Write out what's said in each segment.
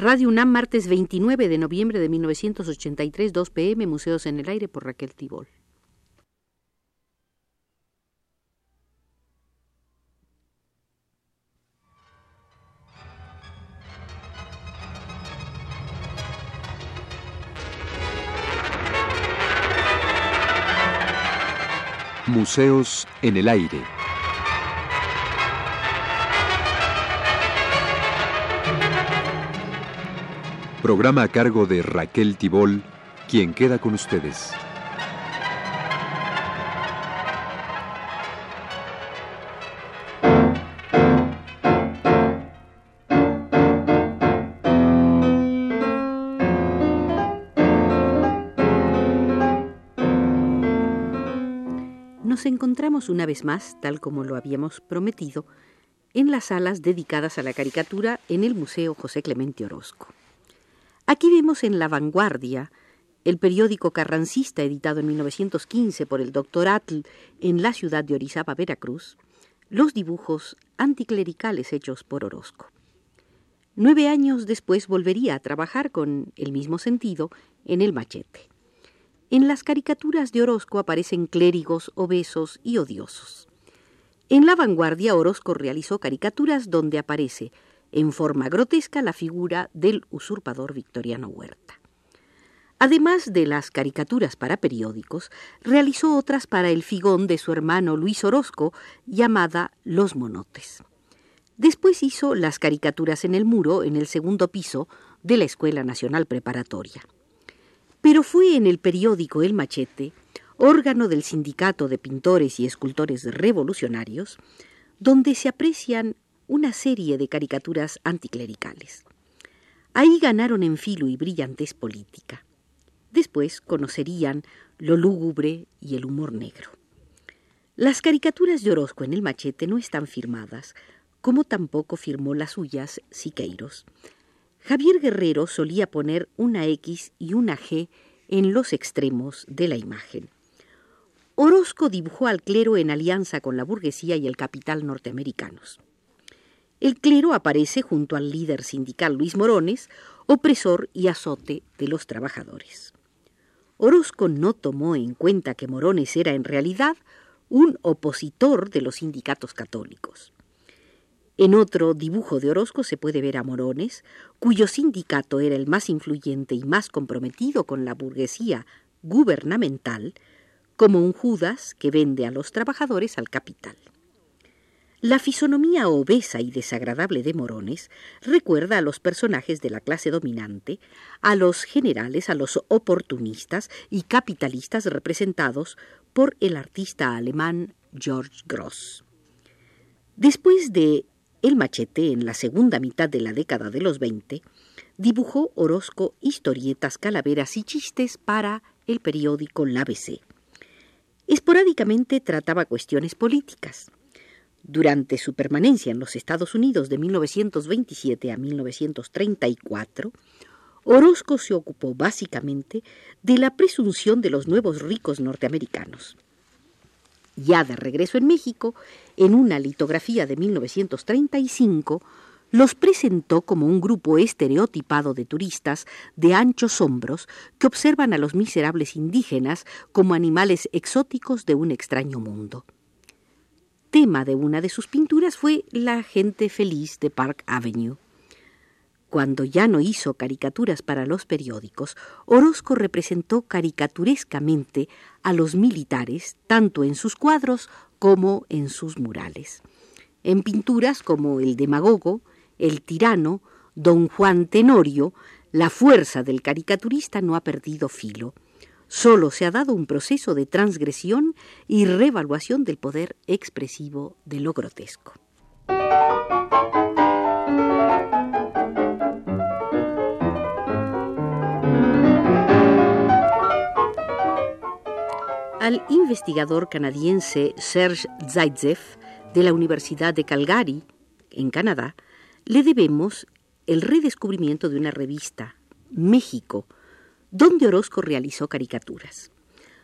Radio UNAM, martes 29 de noviembre de 1983, 2 pm, Museos en el Aire por Raquel Tibol. Museos en el Aire. Programa a cargo de Raquel Tibol, quien queda con ustedes. Nos encontramos una vez más, tal como lo habíamos prometido, en las salas dedicadas a la caricatura en el Museo José Clemente Orozco. Aquí vemos en La Vanguardia, el periódico carrancista editado en 1915 por el doctor Atl en la ciudad de Orizaba, Veracruz, los dibujos anticlericales hechos por Orozco. Nueve años después volvería a trabajar con el mismo sentido en el machete. En las caricaturas de Orozco aparecen clérigos obesos y odiosos. En la vanguardia Orozco realizó caricaturas donde aparece en forma grotesca la figura del usurpador Victoriano Huerta. Además de las caricaturas para periódicos, realizó otras para el figón de su hermano Luis Orozco, llamada Los Monotes. Después hizo las caricaturas en el muro en el segundo piso de la Escuela Nacional Preparatoria. Pero fue en el periódico El Machete, órgano del Sindicato de Pintores y Escultores Revolucionarios, donde se aprecian una serie de caricaturas anticlericales. Ahí ganaron en filo y brillantez política. Después conocerían lo lúgubre y el humor negro. Las caricaturas de Orozco en el machete no están firmadas, como tampoco firmó las suyas Siqueiros. Javier Guerrero solía poner una X y una G en los extremos de la imagen. Orozco dibujó al clero en alianza con la burguesía y el capital norteamericanos. El clero aparece junto al líder sindical Luis Morones, opresor y azote de los trabajadores. Orozco no tomó en cuenta que Morones era en realidad un opositor de los sindicatos católicos. En otro dibujo de Orozco se puede ver a Morones, cuyo sindicato era el más influyente y más comprometido con la burguesía gubernamental, como un Judas que vende a los trabajadores al capital. La fisonomía obesa y desagradable de Morones recuerda a los personajes de la clase dominante, a los generales, a los oportunistas y capitalistas representados por el artista alemán George Gross. Después de El machete en la segunda mitad de la década de los 20, dibujó Orozco historietas, calaveras y chistes para el periódico La ABC. Esporádicamente trataba cuestiones políticas. Durante su permanencia en los Estados Unidos de 1927 a 1934, Orozco se ocupó básicamente de la presunción de los nuevos ricos norteamericanos. Ya de regreso en México, en una litografía de 1935, los presentó como un grupo estereotipado de turistas de anchos hombros que observan a los miserables indígenas como animales exóticos de un extraño mundo tema de una de sus pinturas fue la gente feliz de Park Avenue. Cuando ya no hizo caricaturas para los periódicos, Orozco representó caricaturescamente a los militares tanto en sus cuadros como en sus murales. En pinturas como El demagogo, El tirano, Don Juan Tenorio, la fuerza del caricaturista no ha perdido filo. Solo se ha dado un proceso de transgresión y revaluación del poder expresivo de lo grotesco. Al investigador canadiense Serge Zaitsev de la Universidad de Calgary, en Canadá, le debemos el redescubrimiento de una revista, México, donde Orozco realizó caricaturas.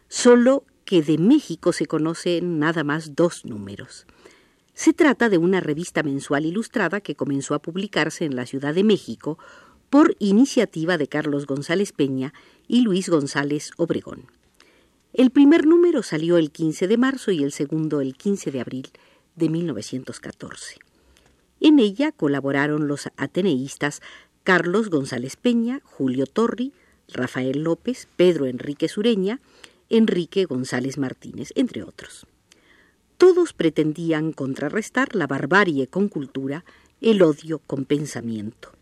Solo que de México se conocen nada más dos números. Se trata de una revista mensual ilustrada que comenzó a publicarse en la Ciudad de México por iniciativa de Carlos González Peña y Luis González Obregón. El primer número salió el 15 de marzo y el segundo el 15 de abril de 1914. En ella colaboraron los ateneístas Carlos González Peña, Julio Torri, Rafael López, Pedro Enrique Sureña, Enrique González Martínez, entre otros. Todos pretendían contrarrestar la barbarie con cultura, el odio con pensamiento.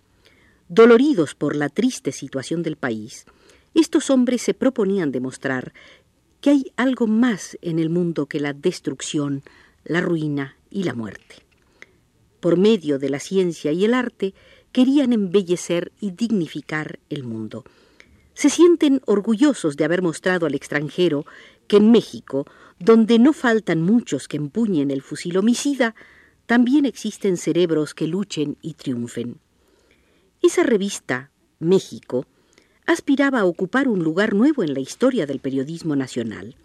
Doloridos por la triste situación del país, estos hombres se proponían demostrar que hay algo más en el mundo que la destrucción, la ruina y la muerte. Por medio de la ciencia y el arte, querían embellecer y dignificar el mundo. Se sienten orgullosos de haber mostrado al extranjero que en México, donde no faltan muchos que empuñen el fusil homicida, también existen cerebros que luchen y triunfen. Esa revista, México, aspiraba a ocupar un lugar nuevo en la historia del periodismo nacional.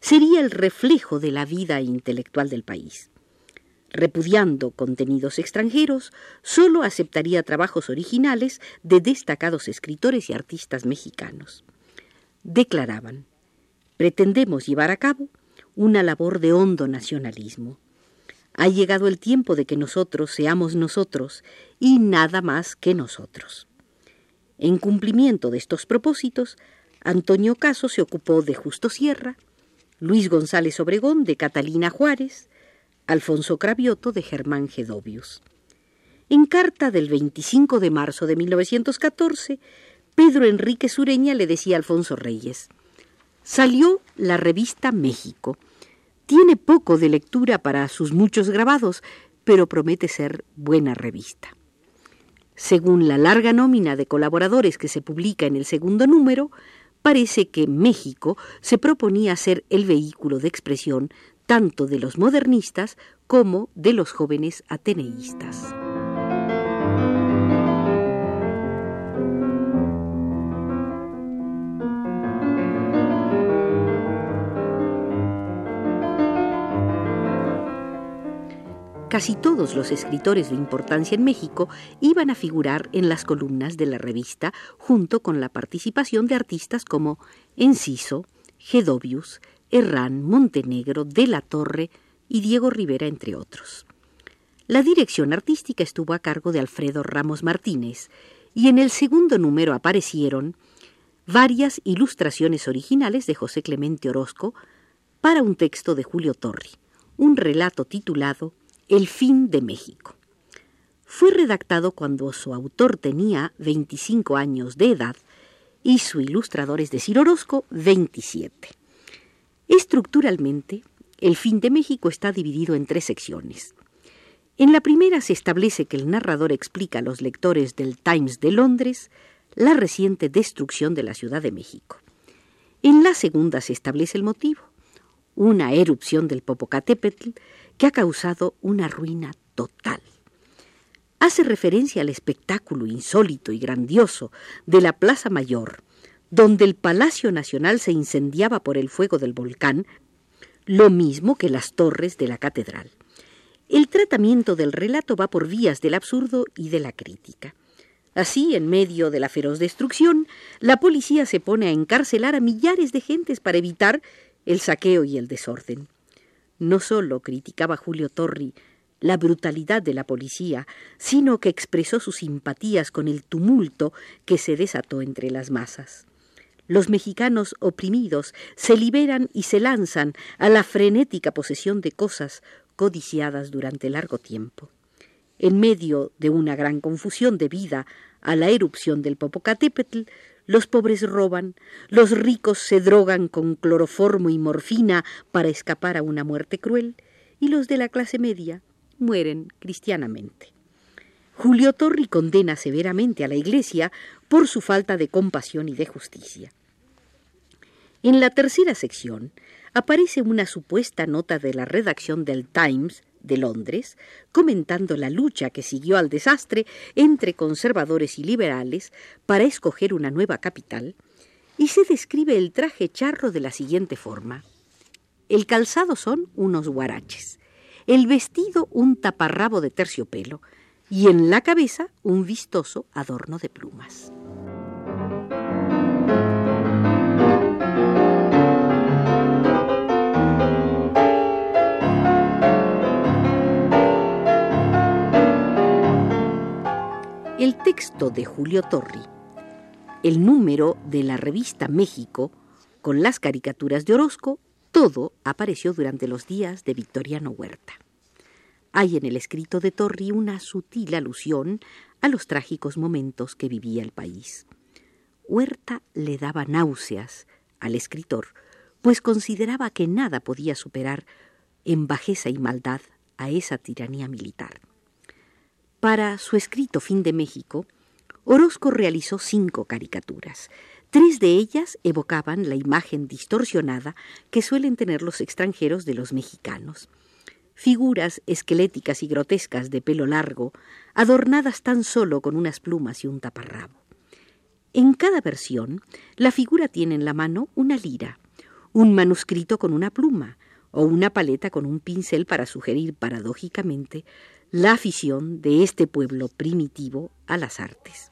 Sería el reflejo de la vida intelectual del país. Repudiando contenidos extranjeros, solo aceptaría trabajos originales de destacados escritores y artistas mexicanos. Declaraban, pretendemos llevar a cabo una labor de hondo nacionalismo. Ha llegado el tiempo de que nosotros seamos nosotros y nada más que nosotros. En cumplimiento de estos propósitos, Antonio Caso se ocupó de Justo Sierra, Luis González Obregón de Catalina Juárez, Alfonso Cravioto de Germán Gedovius. En carta del 25 de marzo de 1914, Pedro Enrique Sureña le decía a Alfonso Reyes, salió la revista México. Tiene poco de lectura para sus muchos grabados, pero promete ser buena revista. Según la larga nómina de colaboradores que se publica en el segundo número, parece que México se proponía ser el vehículo de expresión tanto de los modernistas como de los jóvenes ateneístas. Casi todos los escritores de importancia en México iban a figurar en las columnas de la revista junto con la participación de artistas como Enciso, Gedovius, Herrán, Montenegro, De la Torre y Diego Rivera, entre otros. La dirección artística estuvo a cargo de Alfredo Ramos Martínez y en el segundo número aparecieron varias ilustraciones originales de José Clemente Orozco para un texto de Julio Torri, un relato titulado el fin de México. Fue redactado cuando su autor tenía 25 años de edad y su ilustrador, es decir, Orozco, 27. Estructuralmente, el fin de México está dividido en tres secciones. En la primera se establece que el narrador explica a los lectores del Times de Londres la reciente destrucción de la Ciudad de México. En la segunda se establece el motivo, una erupción del Popocatépetl que ha causado una ruina total. Hace referencia al espectáculo insólito y grandioso de la Plaza Mayor, donde el Palacio Nacional se incendiaba por el fuego del volcán, lo mismo que las torres de la catedral. El tratamiento del relato va por vías del absurdo y de la crítica. Así, en medio de la feroz destrucción, la policía se pone a encarcelar a millares de gentes para evitar el saqueo y el desorden. No solo criticaba Julio Torri la brutalidad de la policía, sino que expresó sus simpatías con el tumulto que se desató entre las masas. Los mexicanos oprimidos se liberan y se lanzan a la frenética posesión de cosas codiciadas durante largo tiempo. En medio de una gran confusión debida a la erupción del Popocatépetl, los pobres roban, los ricos se drogan con cloroformo y morfina para escapar a una muerte cruel, y los de la clase media mueren cristianamente. Julio Torri condena severamente a la Iglesia por su falta de compasión y de justicia. En la tercera sección aparece una supuesta nota de la redacción del Times de Londres, comentando la lucha que siguió al desastre entre conservadores y liberales para escoger una nueva capital, y se describe el traje charro de la siguiente forma. El calzado son unos guaraches, el vestido un taparrabo de terciopelo, y en la cabeza un vistoso adorno de plumas. El texto de Julio Torri, el número de la revista México, con las caricaturas de Orozco, todo apareció durante los días de Victoriano Huerta. Hay en el escrito de Torri una sutil alusión a los trágicos momentos que vivía el país. Huerta le daba náuseas al escritor, pues consideraba que nada podía superar en bajeza y maldad a esa tiranía militar. Para su escrito Fin de México, Orozco realizó cinco caricaturas. Tres de ellas evocaban la imagen distorsionada que suelen tener los extranjeros de los mexicanos. Figuras esqueléticas y grotescas de pelo largo, adornadas tan solo con unas plumas y un taparrabo. En cada versión, la figura tiene en la mano una lira, un manuscrito con una pluma o una paleta con un pincel para sugerir paradójicamente la afición de este pueblo primitivo a las artes.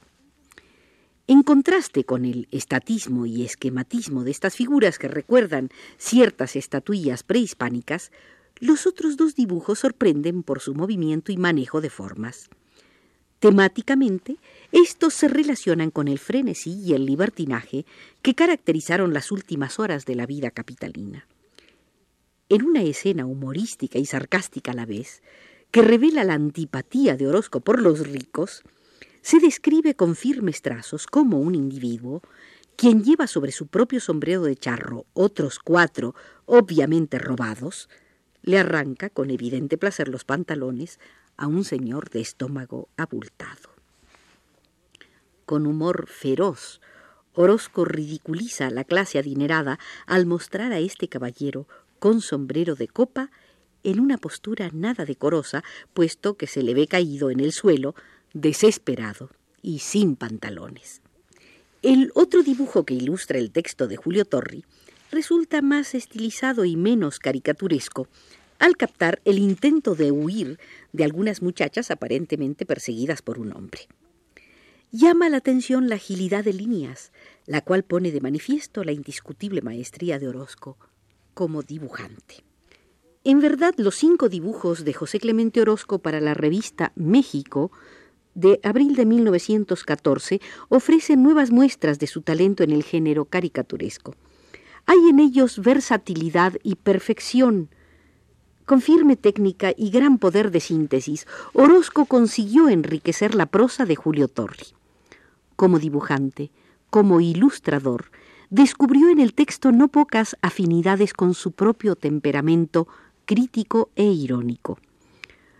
En contraste con el estatismo y esquematismo de estas figuras que recuerdan ciertas estatuillas prehispánicas, los otros dos dibujos sorprenden por su movimiento y manejo de formas. Temáticamente, estos se relacionan con el frenesí y el libertinaje que caracterizaron las últimas horas de la vida capitalina. En una escena humorística y sarcástica a la vez, que revela la antipatía de Orozco por los ricos, se describe con firmes trazos como un individuo quien lleva sobre su propio sombrero de charro otros cuatro, obviamente robados, le arranca con evidente placer los pantalones a un señor de estómago abultado. Con humor feroz, Orozco ridiculiza a la clase adinerada al mostrar a este caballero con sombrero de copa en una postura nada decorosa, puesto que se le ve caído en el suelo, desesperado y sin pantalones. El otro dibujo que ilustra el texto de Julio Torri resulta más estilizado y menos caricaturesco, al captar el intento de huir de algunas muchachas aparentemente perseguidas por un hombre. Llama la atención la agilidad de líneas, la cual pone de manifiesto la indiscutible maestría de Orozco como dibujante. En verdad, los cinco dibujos de José Clemente Orozco para la revista México de abril de 1914 ofrecen nuevas muestras de su talento en el género caricaturesco. Hay en ellos versatilidad y perfección. Con firme técnica y gran poder de síntesis, Orozco consiguió enriquecer la prosa de Julio Torri. Como dibujante, como ilustrador, descubrió en el texto no pocas afinidades con su propio temperamento crítico e irónico.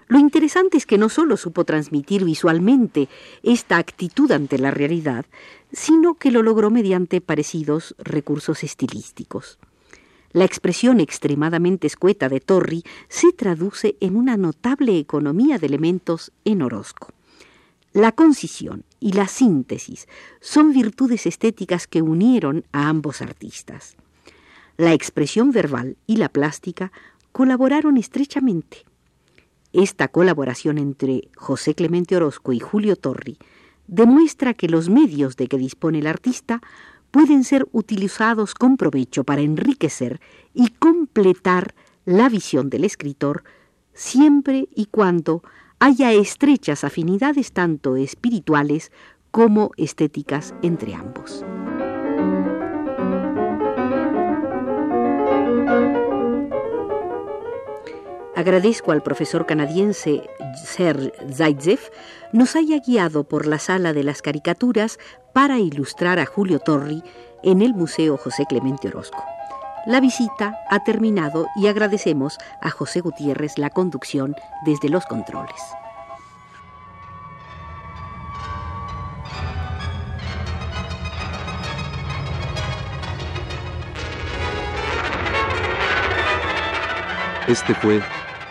Lo interesante es que no solo supo transmitir visualmente esta actitud ante la realidad, sino que lo logró mediante parecidos recursos estilísticos. La expresión extremadamente escueta de Torri se traduce en una notable economía de elementos en Orozco. La concisión y la síntesis son virtudes estéticas que unieron a ambos artistas. La expresión verbal y la plástica colaboraron estrechamente. Esta colaboración entre José Clemente Orozco y Julio Torri demuestra que los medios de que dispone el artista pueden ser utilizados con provecho para enriquecer y completar la visión del escritor siempre y cuando haya estrechas afinidades tanto espirituales como estéticas entre ambos. Agradezco al profesor canadiense Serge Zaitsev nos haya guiado por la sala de las caricaturas para ilustrar a Julio Torri en el Museo José Clemente Orozco. La visita ha terminado y agradecemos a José Gutiérrez la conducción desde los controles. Este fue